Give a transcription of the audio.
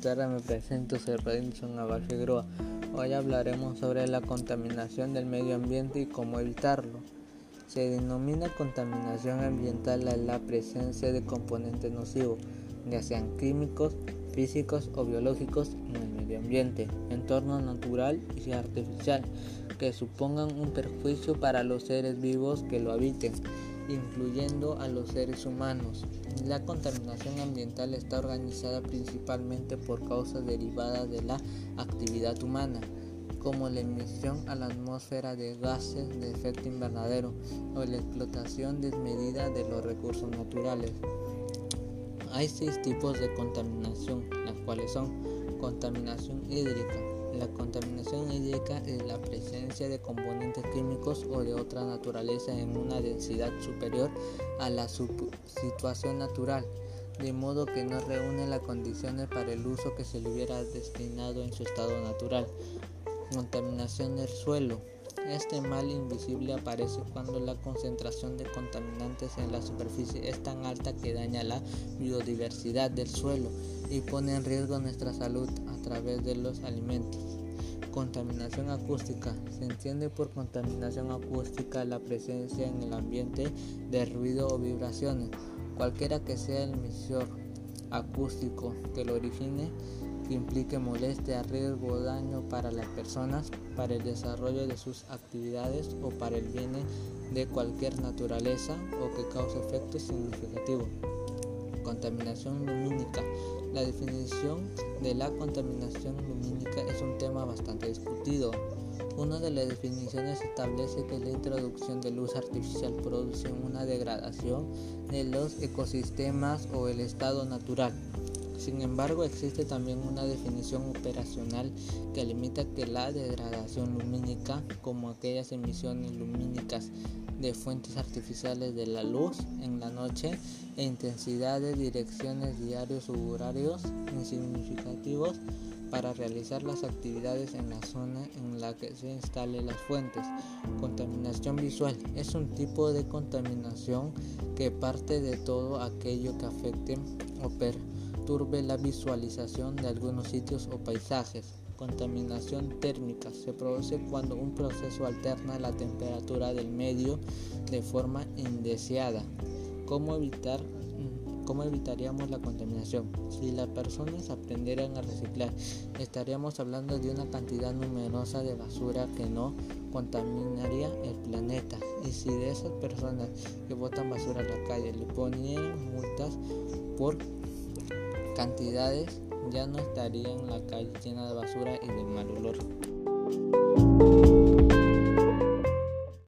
tardes, me presento, soy Redinson Navarro Groa. Hoy hablaremos sobre la contaminación del medio ambiente y cómo evitarlo. Se denomina contaminación ambiental a la presencia de componentes nocivos, ya sean químicos, físicos o biológicos en el medio ambiente, entorno natural y artificial, que supongan un perjuicio para los seres vivos que lo habiten incluyendo a los seres humanos. La contaminación ambiental está organizada principalmente por causas derivadas de la actividad humana, como la emisión a la atmósfera de gases de efecto invernadero o la explotación desmedida de los recursos naturales. Hay seis tipos de contaminación, las cuales son contaminación hídrica, la contaminación hídrica es la presencia de componentes químicos o de otra naturaleza en una densidad superior a la situación natural, de modo que no reúne las condiciones para el uso que se le hubiera destinado en su estado natural. Contaminación del suelo. Este mal invisible aparece cuando la concentración de contaminantes en la superficie es tan alta que daña la biodiversidad del suelo y pone en riesgo nuestra salud a través de los alimentos. Contaminación acústica. Se entiende por contaminación acústica la presencia en el ambiente de ruido o vibraciones, cualquiera que sea el emisor acústico que lo origine, que implique molestia, riesgo o daño para las personas, para el desarrollo de sus actividades o para el bien de cualquier naturaleza o que cause efectos significativos. Contaminación lumínica la definición de la contaminación lumínica es un tema bastante discutido. Una de las definiciones establece que la introducción de luz artificial produce una degradación de los ecosistemas o el estado natural. Sin embargo, existe también una definición operacional que limita que la degradación lumínica, como aquellas emisiones lumínicas de fuentes artificiales de la luz en la noche e intensidades, direcciones, diarios u horarios insignificativos para realizar las actividades en la zona en la que se instalen las fuentes. Contaminación visual es un tipo de contaminación que parte de todo aquello que afecte o perturbe la visualización de algunos sitios o paisajes. Contaminación térmica se produce cuando un proceso alterna la temperatura del medio de forma indeseada. ¿Cómo evitar ¿Cómo evitaríamos la contaminación? Si las personas aprendieran a reciclar, estaríamos hablando de una cantidad numerosa de basura que no contaminaría el planeta. Y si de esas personas que botan basura a la calle le ponieran multas por cantidades ya no estaría en la calle llena de basura y de mal olor.